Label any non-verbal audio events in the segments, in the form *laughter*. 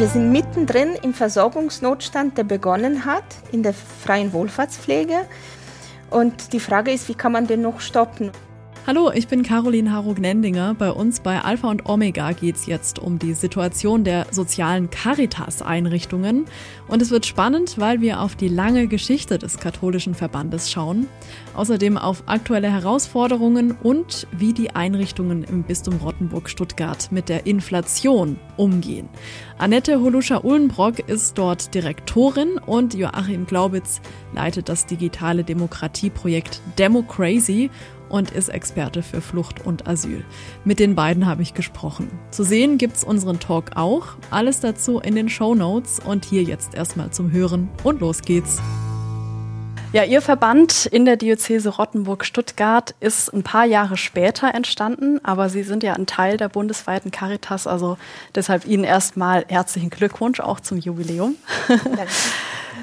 Wir sind mittendrin im Versorgungsnotstand, der begonnen hat in der freien Wohlfahrtspflege. Und die Frage ist, wie kann man den noch stoppen? Hallo, ich bin Caroline Harug-Nendinger. Bei uns bei Alpha und Omega geht es jetzt um die Situation der sozialen Caritas-Einrichtungen. Und es wird spannend, weil wir auf die lange Geschichte des katholischen Verbandes schauen. Außerdem auf aktuelle Herausforderungen und wie die Einrichtungen im Bistum Rottenburg-Stuttgart mit der Inflation umgehen. Annette Holuscha-Ullenbrock ist dort Direktorin und Joachim Glaubitz leitet das digitale Demokratieprojekt Democracy und ist Experte für Flucht und Asyl. Mit den beiden habe ich gesprochen. Zu sehen gibt's unseren Talk auch. Alles dazu in den Show Notes und hier jetzt erstmal zum Hören und los geht's. Ja, Ihr Verband in der Diözese Rottenburg-Stuttgart ist ein paar Jahre später entstanden, aber Sie sind ja ein Teil der bundesweiten Caritas, also deshalb Ihnen erstmal herzlichen Glückwunsch auch zum Jubiläum. Danke.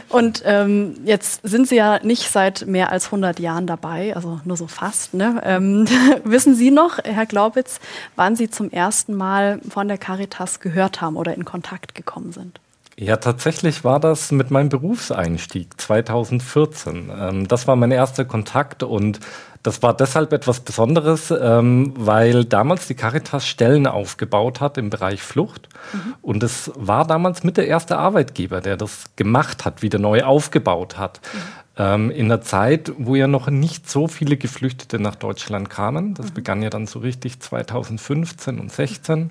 Und ähm, jetzt sind Sie ja nicht seit mehr als 100 Jahren dabei, also nur so fast. Ne? Ähm, *laughs* wissen Sie noch, Herr Glaubitz, wann Sie zum ersten Mal von der Caritas gehört haben oder in Kontakt gekommen sind? Ja, tatsächlich war das mit meinem Berufseinstieg 2014. Ähm, das war mein erster Kontakt und das war deshalb etwas Besonderes, ähm, weil damals die Caritas Stellen aufgebaut hat im Bereich Flucht. Mhm. Und es war damals mit der erste Arbeitgeber, der das gemacht hat, wieder neu aufgebaut hat. Mhm. Ähm, in einer Zeit, wo ja noch nicht so viele Geflüchtete nach Deutschland kamen. Das mhm. begann ja dann so richtig 2015 und 16.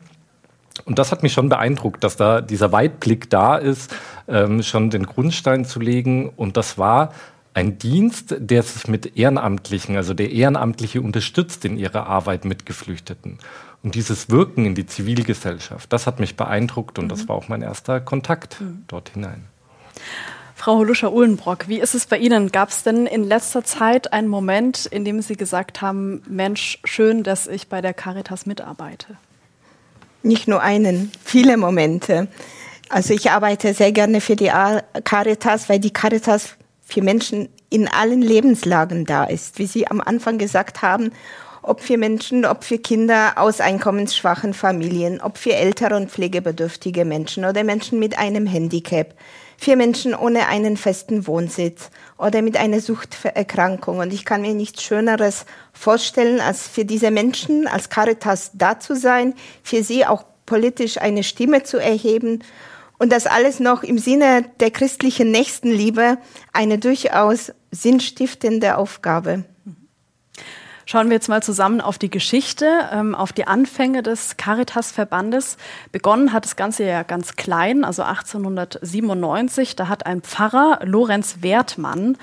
Und das hat mich schon beeindruckt, dass da dieser Weitblick da ist, ähm, schon den Grundstein zu legen. Und das war ein Dienst, der sich mit Ehrenamtlichen, also der Ehrenamtliche unterstützt in ihrer Arbeit mit Geflüchteten. Und dieses Wirken in die Zivilgesellschaft, das hat mich beeindruckt und mhm. das war auch mein erster Kontakt mhm. dort hinein. Frau Holuscher-Uhlenbrock, wie ist es bei Ihnen? Gab es denn in letzter Zeit einen Moment, in dem Sie gesagt haben, Mensch, schön, dass ich bei der Caritas mitarbeite? Nicht nur einen, viele Momente. Also ich arbeite sehr gerne für die Caritas, weil die Caritas für Menschen in allen Lebenslagen da ist. Wie Sie am Anfang gesagt haben, ob für Menschen, ob für Kinder aus einkommensschwachen Familien, ob für ältere und pflegebedürftige Menschen oder Menschen mit einem Handicap, für Menschen ohne einen festen Wohnsitz oder mit einer Suchterkrankung. Und ich kann mir nichts Schöneres vorstellen, als für diese Menschen als Caritas da zu sein, für sie auch politisch eine Stimme zu erheben und das alles noch im Sinne der christlichen Nächstenliebe eine durchaus sinnstiftende Aufgabe. Schauen wir jetzt mal zusammen auf die Geschichte, ähm, auf die Anfänge des Caritas-Verbandes. Begonnen hat das Ganze ja ganz klein, also 1897. Da hat ein Pfarrer, Lorenz Wertmann,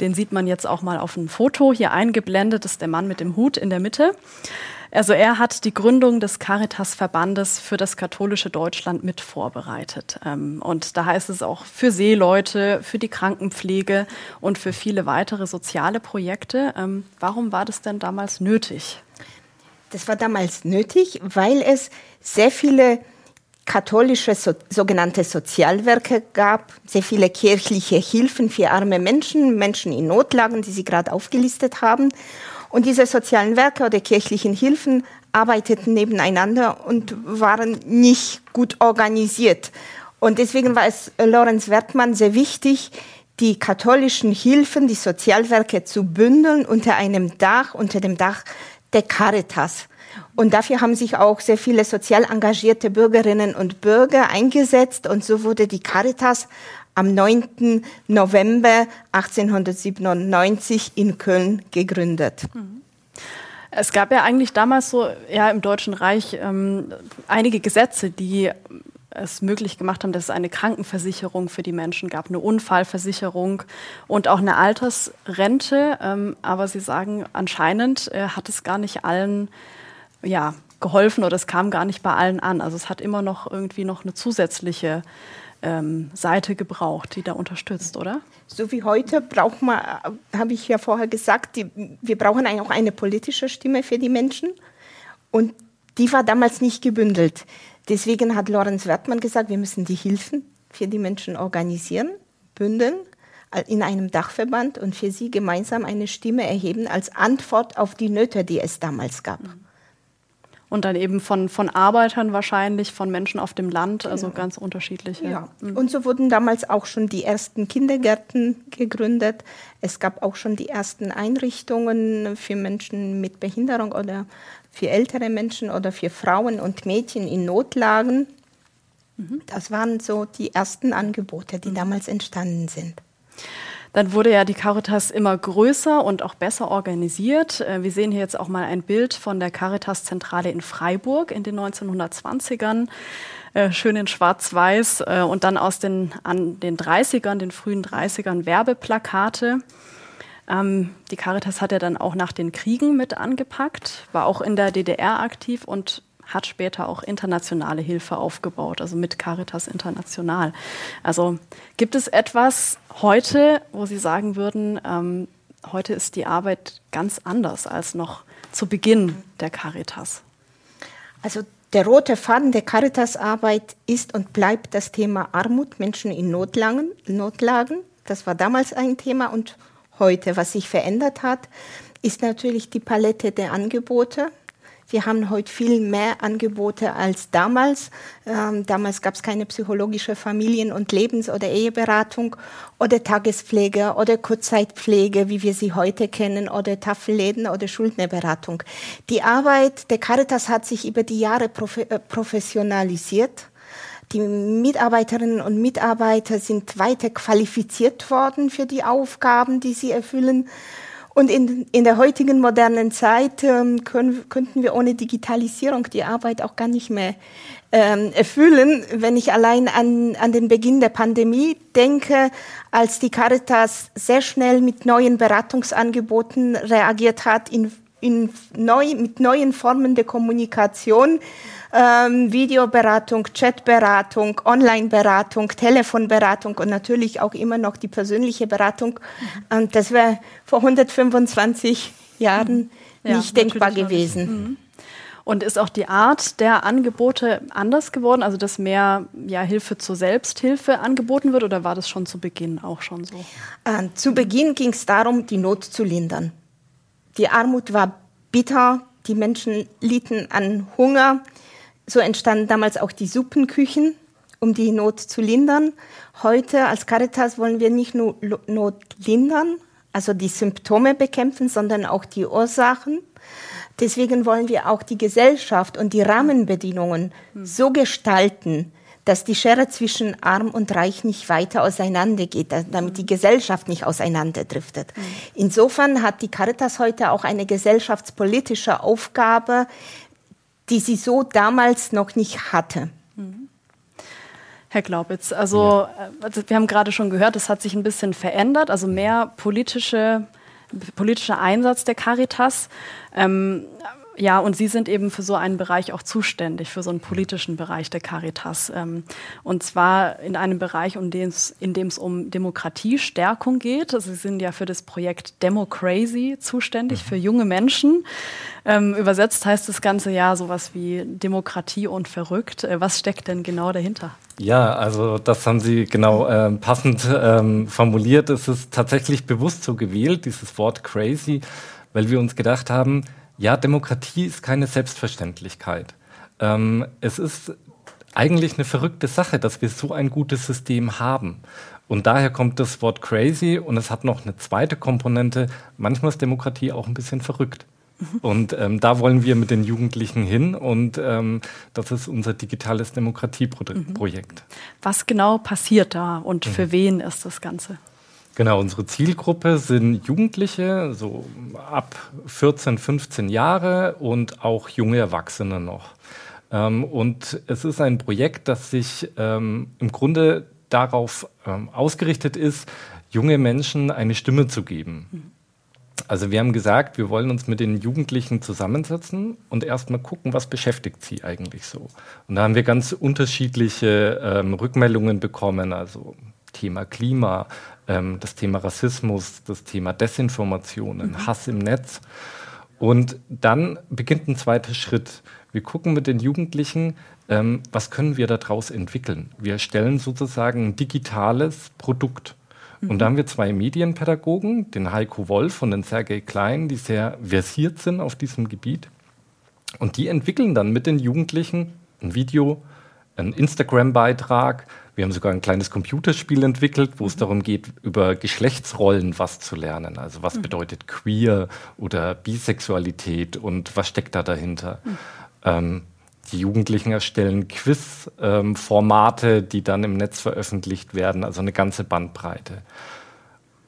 den sieht man jetzt auch mal auf dem Foto hier eingeblendet, ist der Mann mit dem Hut in der Mitte. Also er hat die Gründung des Caritas-Verbandes für das katholische Deutschland mit vorbereitet. Ähm, und da heißt es auch für Seeleute, für die Krankenpflege und für viele weitere soziale Projekte. Ähm, warum war das denn damals nötig? Das war damals nötig, weil es sehr viele katholische so, sogenannte Sozialwerke gab, sehr viele kirchliche Hilfen für arme Menschen, Menschen in Notlagen, die Sie gerade aufgelistet haben. Und diese sozialen Werke oder kirchlichen Hilfen arbeiteten nebeneinander und waren nicht gut organisiert. Und deswegen war es Lorenz Wertmann sehr wichtig, die katholischen Hilfen, die Sozialwerke zu bündeln unter einem Dach, unter dem Dach der Caritas. Und dafür haben sich auch sehr viele sozial engagierte Bürgerinnen und Bürger eingesetzt. Und so wurde die Caritas am 9. November 1897 in Köln gegründet. Mhm. Es gab ja eigentlich damals so ja, im Deutschen Reich ähm, einige Gesetze, die es möglich gemacht haben, dass es eine Krankenversicherung für die Menschen gab, eine Unfallversicherung und auch eine Altersrente. Ähm, aber Sie sagen, anscheinend äh, hat es gar nicht allen ja, geholfen oder es kam gar nicht bei allen an. Also es hat immer noch irgendwie noch eine zusätzliche ähm, Seite gebraucht, die da unterstützt, oder? So wie heute braucht man, habe ich ja vorher gesagt, die, wir brauchen auch eine politische Stimme für die Menschen. Und die war damals nicht gebündelt. Deswegen hat Lorenz Wertmann gesagt, wir müssen die Hilfen für die Menschen organisieren, bündeln in einem Dachverband und für sie gemeinsam eine Stimme erheben als Antwort auf die Nöte, die es damals gab. Mhm. Und dann eben von, von Arbeitern wahrscheinlich, von Menschen auf dem Land, also genau. ganz unterschiedliche. Ja. Mhm. Und so wurden damals auch schon die ersten Kindergärten gegründet. Es gab auch schon die ersten Einrichtungen für Menschen mit Behinderung oder für ältere Menschen oder für Frauen und Mädchen in Notlagen. Mhm. Das waren so die ersten Angebote, die mhm. damals entstanden sind. Dann wurde ja die Caritas immer größer und auch besser organisiert. Äh, wir sehen hier jetzt auch mal ein Bild von der Caritas-Zentrale in Freiburg in den 1920ern. Äh, schön in Schwarz-Weiß äh, und dann aus den, an den 30ern, den frühen 30ern Werbeplakate. Ähm, die Caritas hat ja dann auch nach den Kriegen mit angepackt, war auch in der DDR aktiv und hat später auch internationale Hilfe aufgebaut, also mit Caritas International. Also gibt es etwas heute, wo Sie sagen würden, ähm, heute ist die Arbeit ganz anders als noch zu Beginn der Caritas? Also der rote Faden der Caritas-Arbeit ist und bleibt das Thema Armut, Menschen in Notlagen. Notlagen. Das war damals ein Thema und heute. Was sich verändert hat, ist natürlich die Palette der Angebote. Wir haben heute viel mehr Angebote als damals. Ähm, damals gab es keine psychologische Familien- und Lebens- oder Eheberatung oder Tagespflege oder Kurzzeitpflege, wie wir sie heute kennen, oder Tafelläden oder Schuldnerberatung. Die Arbeit der Caritas hat sich über die Jahre profe äh, professionalisiert. Die Mitarbeiterinnen und Mitarbeiter sind weiter qualifiziert worden für die Aufgaben, die sie erfüllen. Und in, in der heutigen modernen Zeit ähm, können, könnten wir ohne Digitalisierung die Arbeit auch gar nicht mehr ähm, erfüllen. Wenn ich allein an, an den Beginn der Pandemie denke, als die Caritas sehr schnell mit neuen Beratungsangeboten reagiert hat, in, in neu, mit neuen Formen der Kommunikation, ähm, Videoberatung, Chatberatung, Onlineberatung, Telefonberatung und natürlich auch immer noch die persönliche Beratung. Mhm. Und das wäre vor 125 Jahren mhm. nicht ja, denkbar gewesen. Mhm. Und ist auch die Art der Angebote anders geworden, also dass mehr ja, Hilfe zur Selbsthilfe angeboten wird oder war das schon zu Beginn auch schon so? Äh, zu Beginn ging es darum, die Not zu lindern. Die Armut war bitter, die Menschen litten an Hunger, so entstanden damals auch die Suppenküchen, um die Not zu lindern. Heute als Caritas wollen wir nicht nur Not lindern, also die Symptome bekämpfen, sondern auch die Ursachen. Deswegen wollen wir auch die Gesellschaft und die Rahmenbedingungen so gestalten, dass die Schere zwischen Arm und Reich nicht weiter auseinandergeht, damit die Gesellschaft nicht auseinanderdriftet. Insofern hat die Caritas heute auch eine gesellschaftspolitische Aufgabe, die sie so damals noch nicht hatte. Herr Glaubitz, also. Äh, wir haben gerade schon gehört, es hat sich ein bisschen verändert, also mehr politische, politischer Einsatz der Caritas. Ähm, ja, und Sie sind eben für so einen Bereich auch zuständig, für so einen politischen Bereich der Caritas. Ähm, und zwar in einem Bereich, in dem es um Demokratiestärkung geht. Also Sie sind ja für das Projekt Democracy zuständig, für junge Menschen. Ähm, übersetzt heißt das Ganze ja sowas wie Demokratie und verrückt. Äh, was steckt denn genau dahinter? Ja, also das haben Sie genau äh, passend ähm, formuliert. Es ist tatsächlich bewusst so gewählt, dieses Wort crazy, weil wir uns gedacht haben, ja, Demokratie ist keine Selbstverständlichkeit. Ähm, es ist eigentlich eine verrückte Sache, dass wir so ein gutes System haben. Und daher kommt das Wort crazy und es hat noch eine zweite Komponente. Manchmal ist Demokratie auch ein bisschen verrückt. Mhm. Und ähm, da wollen wir mit den Jugendlichen hin und ähm, das ist unser digitales Demokratieprojekt. Mhm. Was genau passiert da und für mhm. wen ist das Ganze? Genau, unsere Zielgruppe sind Jugendliche, so ab 14, 15 Jahre und auch junge Erwachsene noch. Ähm, und es ist ein Projekt, das sich ähm, im Grunde darauf ähm, ausgerichtet ist, junge Menschen eine Stimme zu geben. Also wir haben gesagt, wir wollen uns mit den Jugendlichen zusammensetzen und erstmal gucken, was beschäftigt sie eigentlich so. Und da haben wir ganz unterschiedliche Rückmeldungen bekommen, also Thema Klima, ähm, das Thema Rassismus, das Thema Desinformationen, mhm. Hass im Netz. Und dann beginnt ein zweiter Schritt. Wir gucken mit den Jugendlichen, ähm, was können wir daraus entwickeln. Wir stellen sozusagen ein digitales Produkt. Mhm. Und da haben wir zwei Medienpädagogen, den Heiko Wolf und den Sergei Klein, die sehr versiert sind auf diesem Gebiet. Und die entwickeln dann mit den Jugendlichen ein Video, einen Instagram-Beitrag. Wir haben sogar ein kleines Computerspiel entwickelt, wo es mhm. darum geht, über Geschlechtsrollen was zu lernen. Also was mhm. bedeutet queer oder Bisexualität und was steckt da dahinter. Mhm. Ähm, die Jugendlichen erstellen Quiz-Formate, ähm, die dann im Netz veröffentlicht werden, also eine ganze Bandbreite.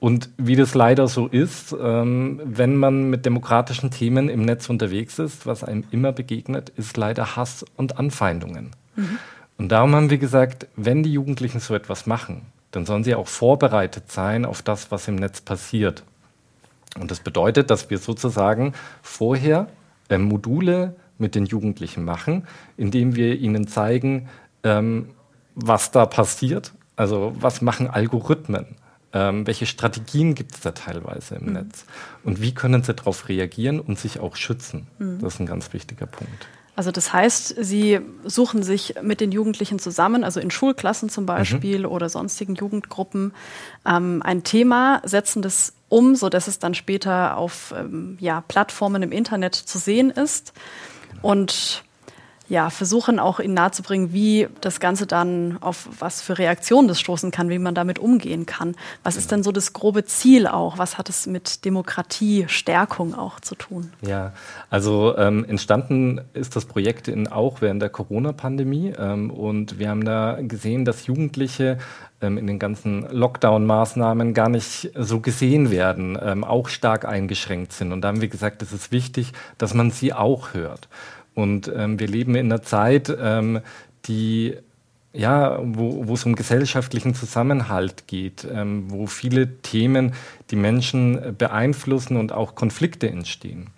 Und wie das leider so ist, ähm, wenn man mit demokratischen Themen im Netz unterwegs ist, was einem immer begegnet, ist leider Hass und Anfeindungen. Mhm. Und darum haben wir gesagt, wenn die Jugendlichen so etwas machen, dann sollen sie auch vorbereitet sein auf das, was im Netz passiert. Und das bedeutet, dass wir sozusagen vorher äh, Module mit den Jugendlichen machen, indem wir ihnen zeigen, ähm, was da passiert. Also was machen Algorithmen? Ähm, welche Strategien gibt es da teilweise im mhm. Netz? Und wie können sie darauf reagieren und sich auch schützen? Mhm. Das ist ein ganz wichtiger Punkt. Also das heißt, Sie suchen sich mit den Jugendlichen zusammen, also in Schulklassen zum Beispiel mhm. oder sonstigen Jugendgruppen, ähm, ein Thema, setzen das um, sodass es dann später auf ähm, ja, Plattformen im Internet zu sehen ist. Und ja, versuchen auch ihnen nahezubringen, wie das Ganze dann auf was für Reaktionen das stoßen kann, wie man damit umgehen kann. Was ist denn so das grobe Ziel auch? Was hat es mit Demokratiestärkung auch zu tun? Ja, also ähm, entstanden ist das Projekt in, auch während der Corona-Pandemie ähm, und wir haben da gesehen, dass Jugendliche ähm, in den ganzen Lockdown-Maßnahmen gar nicht so gesehen werden, ähm, auch stark eingeschränkt sind. Und da haben wir gesagt, es ist wichtig, dass man sie auch hört. Und ähm, wir leben in einer Zeit, ähm, die ja, wo, es um gesellschaftlichen Zusammenhalt geht, ähm, wo viele Themen die Menschen beeinflussen und auch Konflikte entstehen.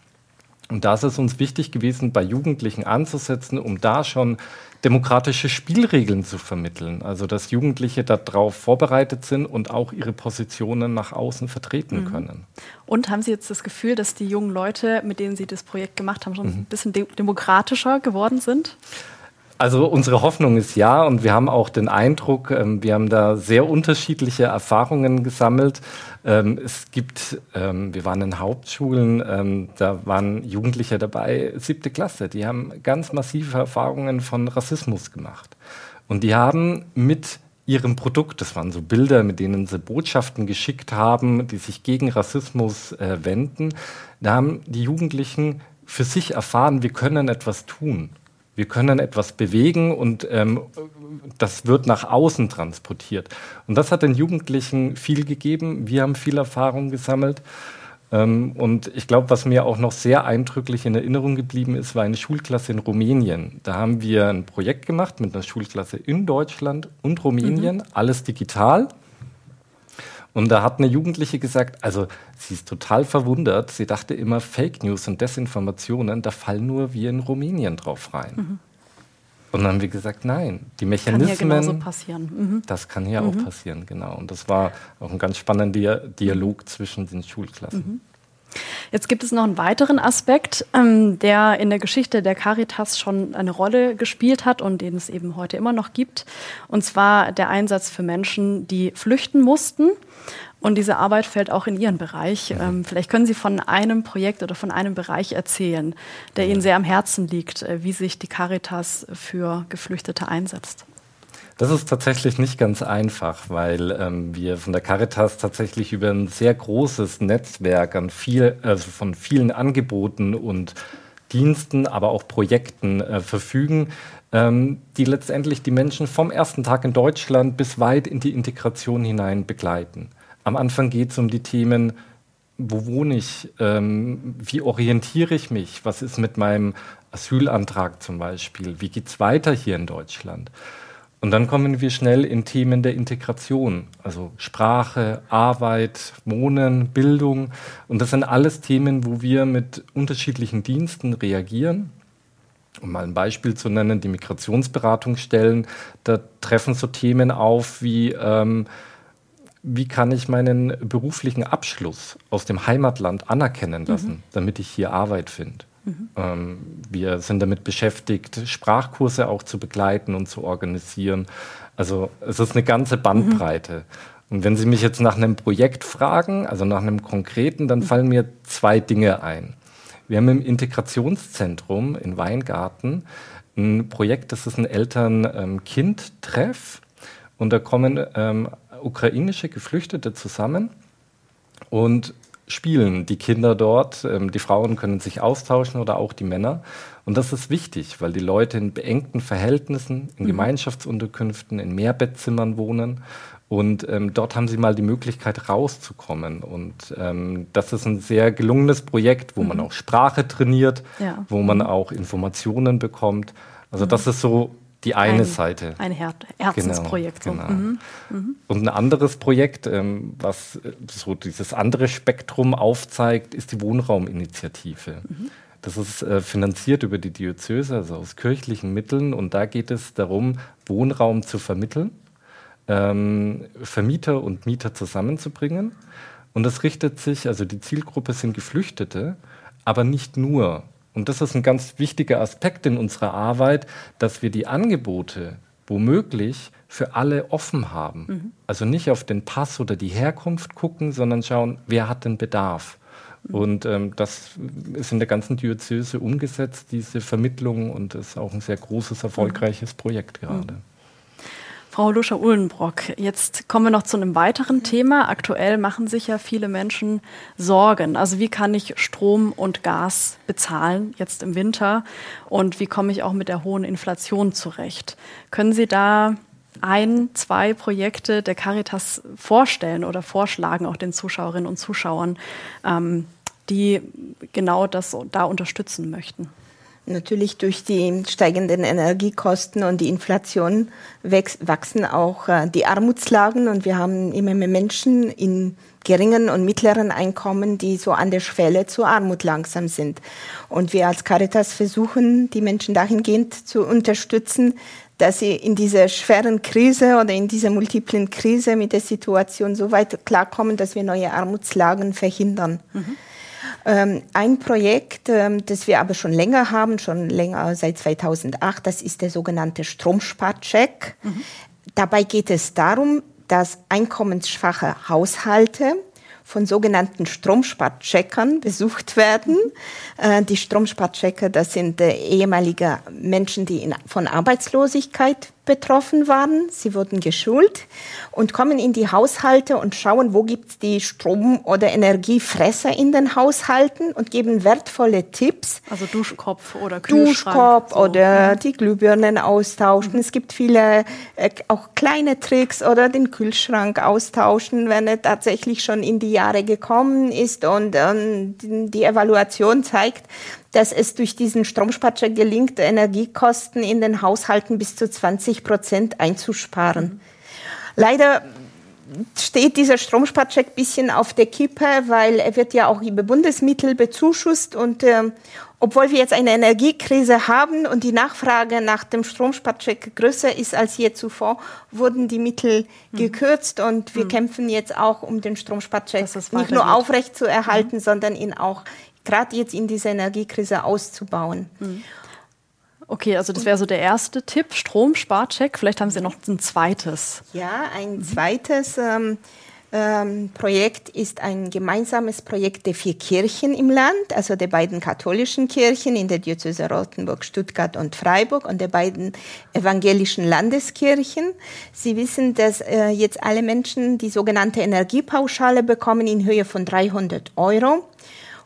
Und da ist es uns wichtig gewesen, bei Jugendlichen anzusetzen, um da schon demokratische Spielregeln zu vermitteln. Also dass Jugendliche darauf vorbereitet sind und auch ihre Positionen nach außen vertreten mhm. können. Und haben Sie jetzt das Gefühl, dass die jungen Leute, mit denen Sie das Projekt gemacht haben, schon mhm. ein bisschen de demokratischer geworden sind? Also unsere Hoffnung ist ja und wir haben auch den Eindruck, ähm, wir haben da sehr unterschiedliche Erfahrungen gesammelt. Ähm, es gibt, ähm, wir waren in Hauptschulen, da waren Jugendliche dabei, siebte Klasse, die haben ganz massive Erfahrungen von Rassismus gemacht. Und die haben mit ihrem Produkt, das waren so Bilder, mit denen sie Botschaften geschickt haben, die sich gegen Rassismus äh, wenden, da haben die Jugendlichen für sich erfahren, wir können etwas tun. Wir können etwas bewegen und ähm, das wird nach außen transportiert. Und das hat den Jugendlichen viel gegeben. Wir haben viel Erfahrung gesammelt. Ähm, und ich glaube, was mir auch noch sehr eindrücklich in Erinnerung geblieben ist, war eine Schulklasse in Rumänien. Da haben wir ein Projekt gemacht mit einer Schulklasse in Deutschland und Rumänien, mhm. alles digital. Und da hat eine Jugendliche gesagt, also sie ist total verwundert. Sie dachte immer, Fake News und Desinformationen, da fallen nur wir in Rumänien drauf rein. Mhm. Und dann haben wir gesagt, nein, die Mechanismen. Kann hier genauso passieren. Mhm. Das kann hier mhm. auch passieren, genau. Und das war auch ein ganz spannender Dialog zwischen den Schulklassen. Mhm. Jetzt gibt es noch einen weiteren Aspekt, ähm, der in der Geschichte der Caritas schon eine Rolle gespielt hat und den es eben heute immer noch gibt. Und zwar der Einsatz für Menschen, die flüchten mussten. Und diese Arbeit fällt auch in Ihren Bereich. Ähm, vielleicht können Sie von einem Projekt oder von einem Bereich erzählen, der Ihnen sehr am Herzen liegt, äh, wie sich die Caritas für Geflüchtete einsetzt. Das ist tatsächlich nicht ganz einfach, weil ähm, wir von der Caritas tatsächlich über ein sehr großes Netzwerk an viel, also von vielen Angeboten und Diensten, aber auch Projekten äh, verfügen, ähm, die letztendlich die Menschen vom ersten Tag in Deutschland bis weit in die Integration hinein begleiten. Am Anfang geht es um die Themen, wo wohne ich, ähm, wie orientiere ich mich, was ist mit meinem Asylantrag zum Beispiel, wie geht es weiter hier in Deutschland. Und dann kommen wir schnell in Themen der Integration, also Sprache, Arbeit, Wohnen, Bildung. Und das sind alles Themen, wo wir mit unterschiedlichen Diensten reagieren. Um mal ein Beispiel zu nennen, die Migrationsberatungsstellen, da treffen so Themen auf wie, ähm, wie kann ich meinen beruflichen Abschluss aus dem Heimatland anerkennen lassen, mhm. damit ich hier Arbeit finde. Mhm. Ähm, wir sind damit beschäftigt, Sprachkurse auch zu begleiten und zu organisieren. Also es ist eine ganze Bandbreite. Mhm. Und wenn Sie mich jetzt nach einem Projekt fragen, also nach einem konkreten, dann fallen mir zwei Dinge ein. Wir haben im Integrationszentrum in Weingarten ein Projekt, das ist ein Eltern-Kind-Treff. Und da kommen ähm, ukrainische Geflüchtete zusammen und spielen die Kinder dort. Ähm, die Frauen können sich austauschen oder auch die Männer. Und das ist wichtig, weil die Leute in beengten Verhältnissen, in mhm. Gemeinschaftsunterkünften, in Mehrbettzimmern wohnen. Und ähm, dort haben sie mal die Möglichkeit rauszukommen. Und ähm, das ist ein sehr gelungenes Projekt, wo mhm. man auch Sprache trainiert, ja. wo man mhm. auch Informationen bekommt. Also mhm. das ist so die eine ein, Seite. Ein Her Herzensprojekt. Genau, genau. Mhm. Mhm. Und ein anderes Projekt, ähm, was äh, so dieses andere Spektrum aufzeigt, ist die Wohnrauminitiative. Mhm. Das ist äh, finanziert über die Diözese, also aus kirchlichen Mitteln. Und da geht es darum, Wohnraum zu vermitteln, ähm, Vermieter und Mieter zusammenzubringen. Und das richtet sich, also die Zielgruppe sind Geflüchtete, aber nicht nur. Und das ist ein ganz wichtiger Aspekt in unserer Arbeit, dass wir die Angebote womöglich für alle offen haben. Mhm. Also nicht auf den Pass oder die Herkunft gucken, sondern schauen, wer hat den Bedarf. Mhm. Und ähm, das ist in der ganzen Diözese umgesetzt, diese Vermittlung, und ist auch ein sehr großes, erfolgreiches Projekt gerade. Mhm. Frau Luscher-Uhlenbrock, jetzt kommen wir noch zu einem weiteren Thema. Aktuell machen sich ja viele Menschen Sorgen. Also wie kann ich Strom und Gas bezahlen jetzt im Winter und wie komme ich auch mit der hohen Inflation zurecht? Können Sie da ein, zwei Projekte der Caritas vorstellen oder vorschlagen, auch den Zuschauerinnen und Zuschauern, ähm, die genau das da unterstützen möchten? Natürlich durch die steigenden Energiekosten und die Inflation wachsen auch äh, die Armutslagen und wir haben immer mehr Menschen in geringen und mittleren Einkommen, die so an der Schwelle zur Armut langsam sind. Und wir als Caritas versuchen, die Menschen dahingehend zu unterstützen, dass sie in dieser schweren Krise oder in dieser multiplen Krise mit der Situation so weit klarkommen, dass wir neue Armutslagen verhindern. Mhm. Ähm, ein Projekt, ähm, das wir aber schon länger haben, schon länger seit 2008, das ist der sogenannte Stromsparcheck. Mhm. Dabei geht es darum, dass einkommensschwache Haushalte von sogenannten Stromsparcheckern *laughs* besucht werden. Äh, die Stromsparchecker, das sind äh, ehemalige Menschen, die in, von Arbeitslosigkeit betroffen waren. Sie wurden geschult und kommen in die Haushalte und schauen, wo gibt es die Strom- oder Energiefresser in den Haushalten und geben wertvolle Tipps. Also Duschkopf oder Kühlschrank. Duschkopf so. oder mhm. die Glühbirnen austauschen. Mhm. Es gibt viele äh, auch kleine Tricks oder den Kühlschrank austauschen, wenn er tatsächlich schon in die Jahre gekommen ist und ähm, die Evaluation zeigt, dass es durch diesen Stromsparcheck gelingt, Energiekosten in den Haushalten bis zu 20 Prozent einzusparen. Leider steht dieser Stromsparcheck ein bisschen auf der Kippe, weil er wird ja auch über Bundesmittel bezuschusst und äh, obwohl wir jetzt eine Energiekrise haben und die Nachfrage nach dem Stromsparcheck größer ist als je zuvor, wurden die Mittel mhm. gekürzt und wir mhm. kämpfen jetzt auch um den Stromsparcheck nicht nur aufrecht zu erhalten, mhm. sondern ihn auch gerade jetzt in dieser Energiekrise auszubauen. Mhm. Okay, also das wäre so der erste Tipp, Stromsparcheck. Vielleicht haben Sie noch ein zweites. Ja, ein zweites ähm, ähm, Projekt ist ein gemeinsames Projekt der vier Kirchen im Land, also der beiden katholischen Kirchen in der Diözese Rothenburg, Stuttgart und Freiburg und der beiden evangelischen Landeskirchen. Sie wissen, dass äh, jetzt alle Menschen die sogenannte Energiepauschale bekommen in Höhe von 300 Euro.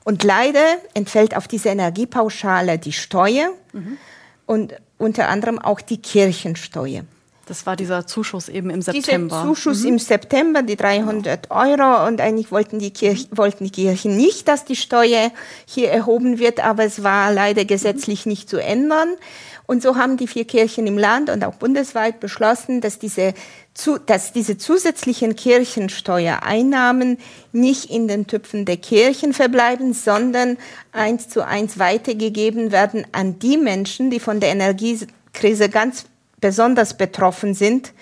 Und leider entfällt auf diese Energiepauschale die Steuer mhm. und unter anderem auch die Kirchensteuer. Das war dieser Zuschuss eben im September. Dieser Zuschuss mhm. im September, die 300 Euro. Und eigentlich wollten die, Kirch, wollten die Kirchen nicht, dass die Steuer hier erhoben wird, aber es war leider gesetzlich nicht zu ändern. Und so haben die vier Kirchen im Land und auch bundesweit beschlossen, dass diese, dass diese zusätzlichen Kirchensteuereinnahmen nicht in den Töpfen der Kirchen verbleiben, sondern eins zu eins weitergegeben werden an die Menschen, die von der Energiekrise ganz besonders betroffen sind.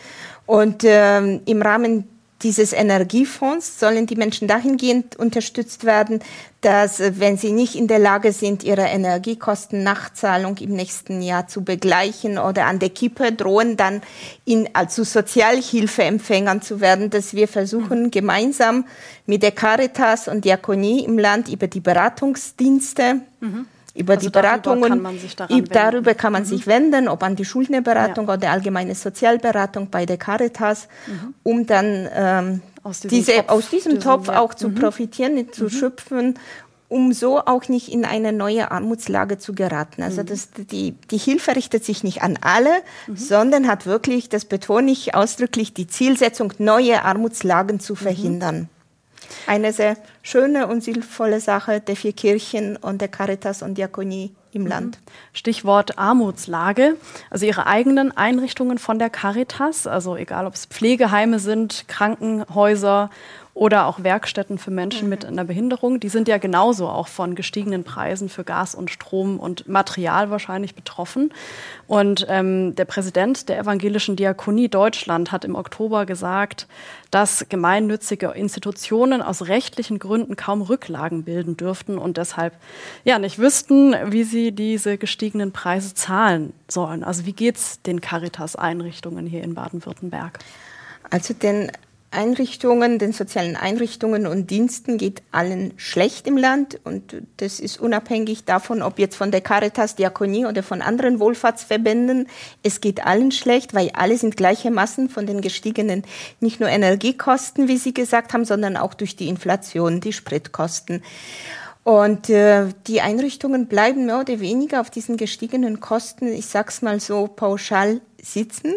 Und ähm, im Rahmen dieses Energiefonds sollen die Menschen dahingehend unterstützt werden, dass äh, wenn sie nicht in der Lage sind, ihre Energiekosten-Nachzahlung im nächsten Jahr zu begleichen oder an der Kippe drohen, dann in, also Sozialhilfeempfängern zu werden, dass wir versuchen, mhm. gemeinsam mit der Caritas und Diakonie im Land über die Beratungsdienste mhm über also die Beratungen. Darüber kann man sich, daran darüber kann man mhm. sich wenden, ob an die Schuldnerberatung ja. oder allgemeine Sozialberatung bei der Caritas, mhm. um dann ähm, aus diesem diese, Topf, aus diesem Topf auch zu mhm. profitieren, zu mhm. schöpfen, um so auch nicht in eine neue Armutslage zu geraten. Also mhm. das, die, die Hilfe richtet sich nicht an alle, mhm. sondern hat wirklich, das betone ich ausdrücklich, die Zielsetzung, neue Armutslagen zu verhindern eine sehr schöne und sinnvolle Sache der vier Kirchen und der Caritas und Diakonie im mhm. Land. Stichwort Armutslage. Also Ihre eigenen Einrichtungen von der Caritas, also egal ob es Pflegeheime sind, Krankenhäuser oder auch Werkstätten für Menschen mhm. mit einer Behinderung, die sind ja genauso auch von gestiegenen Preisen für Gas und Strom und Material wahrscheinlich betroffen. Und ähm, der Präsident der Evangelischen Diakonie Deutschland hat im Oktober gesagt, dass gemeinnützige Institutionen aus rechtlichen Gründen kaum Rücklagen bilden dürften und deshalb ja nicht wüssten, wie sie diese gestiegenen Preise zahlen sollen. Also wie geht's den Caritas-Einrichtungen hier in Baden-Württemberg? Also den Einrichtungen, den sozialen Einrichtungen und Diensten geht allen schlecht im Land und das ist unabhängig davon, ob jetzt von der Caritas, Diakonie oder von anderen Wohlfahrtsverbänden. Es geht allen schlecht, weil alle sind gleichermaßen von den gestiegenen nicht nur Energiekosten, wie Sie gesagt haben, sondern auch durch die Inflation, die Spritkosten. Und äh, die Einrichtungen bleiben mehr oder weniger auf diesen gestiegenen Kosten, ich sag's mal so pauschal sitzen,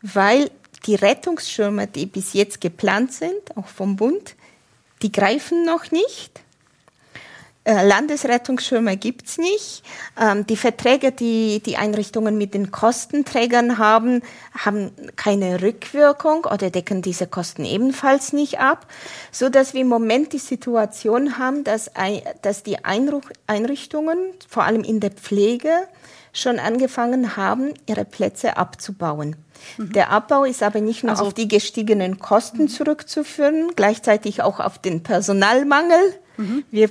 weil die Rettungsschirme, die bis jetzt geplant sind, auch vom Bund, die greifen noch nicht. Äh, Landesrettungsschirme gibt's nicht. Ähm, die Verträge, die die Einrichtungen mit den Kostenträgern haben, haben keine Rückwirkung oder decken diese Kosten ebenfalls nicht ab, so dass wir im Moment die Situation haben, dass die Einrichtungen, vor allem in der Pflege, schon angefangen haben, ihre Plätze abzubauen. Mhm. Der Abbau ist aber nicht nur also, auf die gestiegenen Kosten zurückzuführen, gleichzeitig auch auf den Personalmangel. Mhm. Wir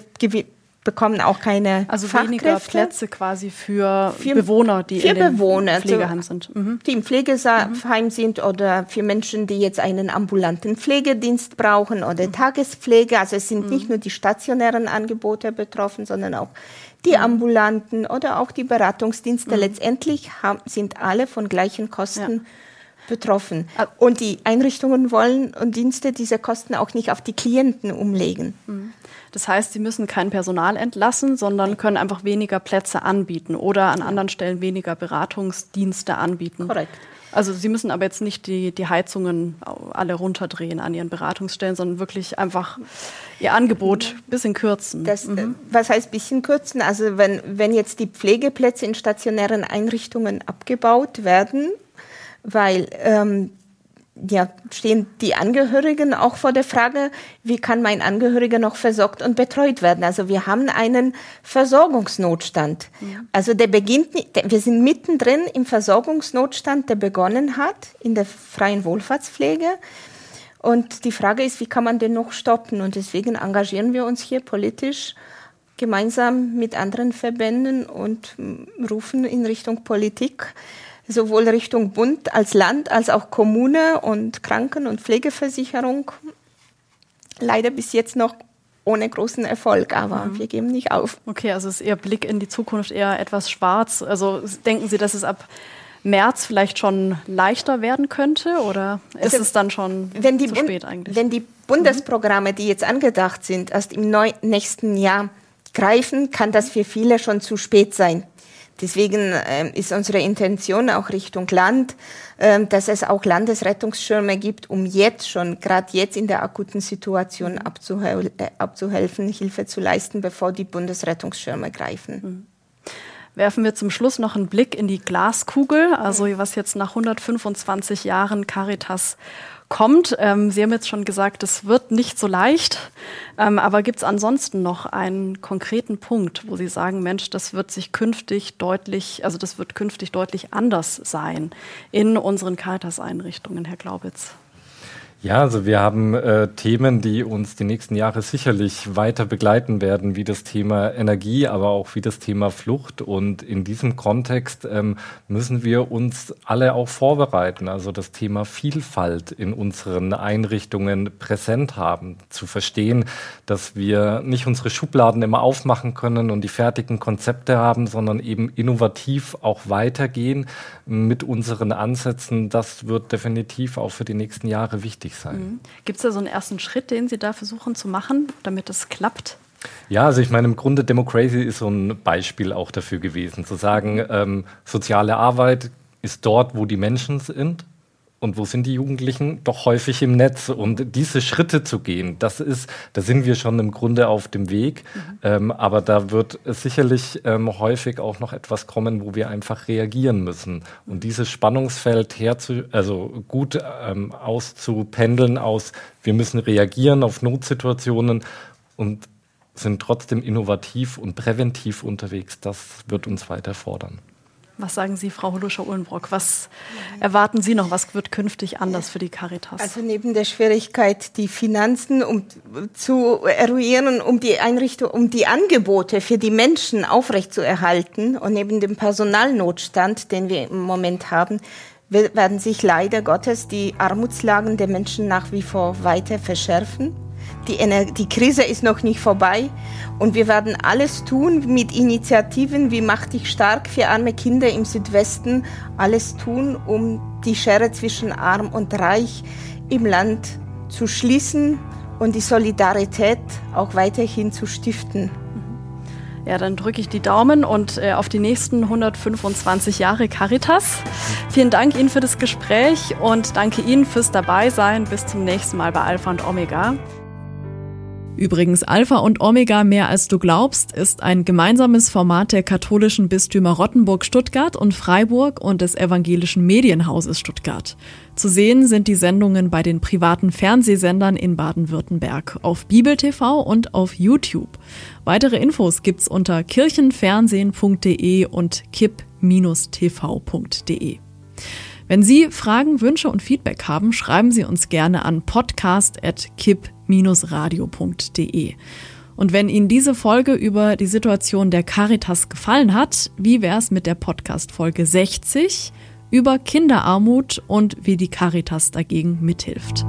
bekommen auch keine also Fachkräfte. weniger Plätze quasi für, für Bewohner, die für in Bewohner, Pflegeheim sind. Mhm. Die im Pflegeheim mhm. sind oder für Menschen, die jetzt einen ambulanten Pflegedienst brauchen oder mhm. Tagespflege. Also es sind mhm. nicht nur die stationären Angebote betroffen, sondern auch die mhm. ambulanten oder auch die Beratungsdienste. Mhm. Letztendlich haben, sind alle von gleichen Kosten ja betroffen. Ah. Und die Einrichtungen wollen und Dienste diese Kosten auch nicht auf die Klienten umlegen. Das heißt, sie müssen kein Personal entlassen, sondern können einfach weniger Plätze anbieten oder an anderen Stellen weniger Beratungsdienste anbieten. Korrekt. Also Sie müssen aber jetzt nicht die, die Heizungen alle runterdrehen an Ihren Beratungsstellen, sondern wirklich einfach Ihr Angebot ein bisschen kürzen. Das, mhm. Was heißt bisschen kürzen? Also wenn, wenn jetzt die Pflegeplätze in stationären Einrichtungen abgebaut werden, weil ähm, ja, stehen die Angehörigen auch vor der Frage, wie kann mein Angehöriger noch versorgt und betreut werden? Also wir haben einen Versorgungsnotstand. Ja. Also der beginnt, wir sind mittendrin im Versorgungsnotstand, der begonnen hat in der freien Wohlfahrtspflege. Und die Frage ist, wie kann man den noch stoppen? Und deswegen engagieren wir uns hier politisch gemeinsam mit anderen Verbänden und rufen in Richtung Politik sowohl Richtung Bund als Land als auch Kommune und Kranken- und Pflegeversicherung. Leider bis jetzt noch ohne großen Erfolg, aber mhm. wir geben nicht auf. Okay, also ist Ihr Blick in die Zukunft eher etwas schwarz. Also denken Sie, dass es ab März vielleicht schon leichter werden könnte oder ist also, es dann schon zu Bund spät eigentlich? Wenn die Bundesprogramme, die jetzt angedacht sind, erst im nächsten Jahr greifen, kann das für viele schon zu spät sein. Deswegen äh, ist unsere Intention auch Richtung Land, äh, dass es auch Landesrettungsschirme gibt, um jetzt schon, gerade jetzt in der akuten Situation abzuhel äh, abzuhelfen, Hilfe zu leisten, bevor die Bundesrettungsschirme greifen. Mhm. Werfen wir zum Schluss noch einen Blick in die Glaskugel, also was jetzt nach 125 Jahren Caritas kommt. Ähm, Sie haben jetzt schon gesagt, es wird nicht so leicht. Ähm, aber gibt es ansonsten noch einen konkreten Punkt, wo Sie sagen, Mensch, das wird sich künftig deutlich, also das wird künftig deutlich anders sein in unseren Caritas-Einrichtungen, Herr Glaubitz? Ja, also wir haben äh, Themen, die uns die nächsten Jahre sicherlich weiter begleiten werden, wie das Thema Energie, aber auch wie das Thema Flucht. Und in diesem Kontext ähm, müssen wir uns alle auch vorbereiten, also das Thema Vielfalt in unseren Einrichtungen präsent haben, zu verstehen, dass wir nicht unsere Schubladen immer aufmachen können und die fertigen Konzepte haben, sondern eben innovativ auch weitergehen mit unseren Ansätzen. Das wird definitiv auch für die nächsten Jahre wichtig wichtig sein. Mhm. Gibt es da so einen ersten Schritt, den Sie da versuchen zu machen, damit es klappt? Ja, also ich meine, im Grunde Democracy ist so ein Beispiel auch dafür gewesen, zu sagen, ähm, soziale Arbeit ist dort, wo die Menschen sind und wo sind die Jugendlichen? Doch häufig im Netz. Und diese Schritte zu gehen, das ist, da sind wir schon im Grunde auf dem Weg. Mhm. Ähm, aber da wird sicherlich ähm, häufig auch noch etwas kommen, wo wir einfach reagieren müssen. Und dieses Spannungsfeld herzu, also gut ähm, auszupendeln aus, wir müssen reagieren auf Notsituationen und sind trotzdem innovativ und präventiv unterwegs, das wird uns weiter fordern. Was sagen Sie, Frau Holuscher-Uhlenbrock? Was erwarten Sie noch? Was wird künftig anders für die Caritas? Also neben der Schwierigkeit, die Finanzen um, zu eruieren, um die Einrichtung, um die Angebote für die Menschen aufrechtzuerhalten und neben dem Personalnotstand, den wir im Moment haben, werden sich leider Gottes die Armutslagen der Menschen nach wie vor weiter verschärfen. Die, die Krise ist noch nicht vorbei und wir werden alles tun mit Initiativen wie Mach dich stark für arme Kinder im Südwesten, alles tun, um die Schere zwischen arm und reich im Land zu schließen und die Solidarität auch weiterhin zu stiften. Ja, dann drücke ich die Daumen und äh, auf die nächsten 125 Jahre Caritas. Vielen Dank Ihnen für das Gespräch und danke Ihnen fürs Dabeisein. Bis zum nächsten Mal bei Alpha und Omega. Übrigens, Alpha und Omega mehr als du glaubst ist ein gemeinsames Format der katholischen Bistümer Rottenburg Stuttgart und Freiburg und des evangelischen Medienhauses Stuttgart. Zu sehen sind die Sendungen bei den privaten Fernsehsendern in Baden-Württemberg auf Bibel TV und auf YouTube. Weitere Infos gibt's unter kirchenfernsehen.de und kipp-tv.de. Wenn Sie Fragen, Wünsche und Feedback haben, schreiben Sie uns gerne an podcast.kipp-radio.de. Und wenn Ihnen diese Folge über die Situation der Caritas gefallen hat, wie wäre es mit der Podcast-Folge 60 über Kinderarmut und wie die Caritas dagegen mithilft?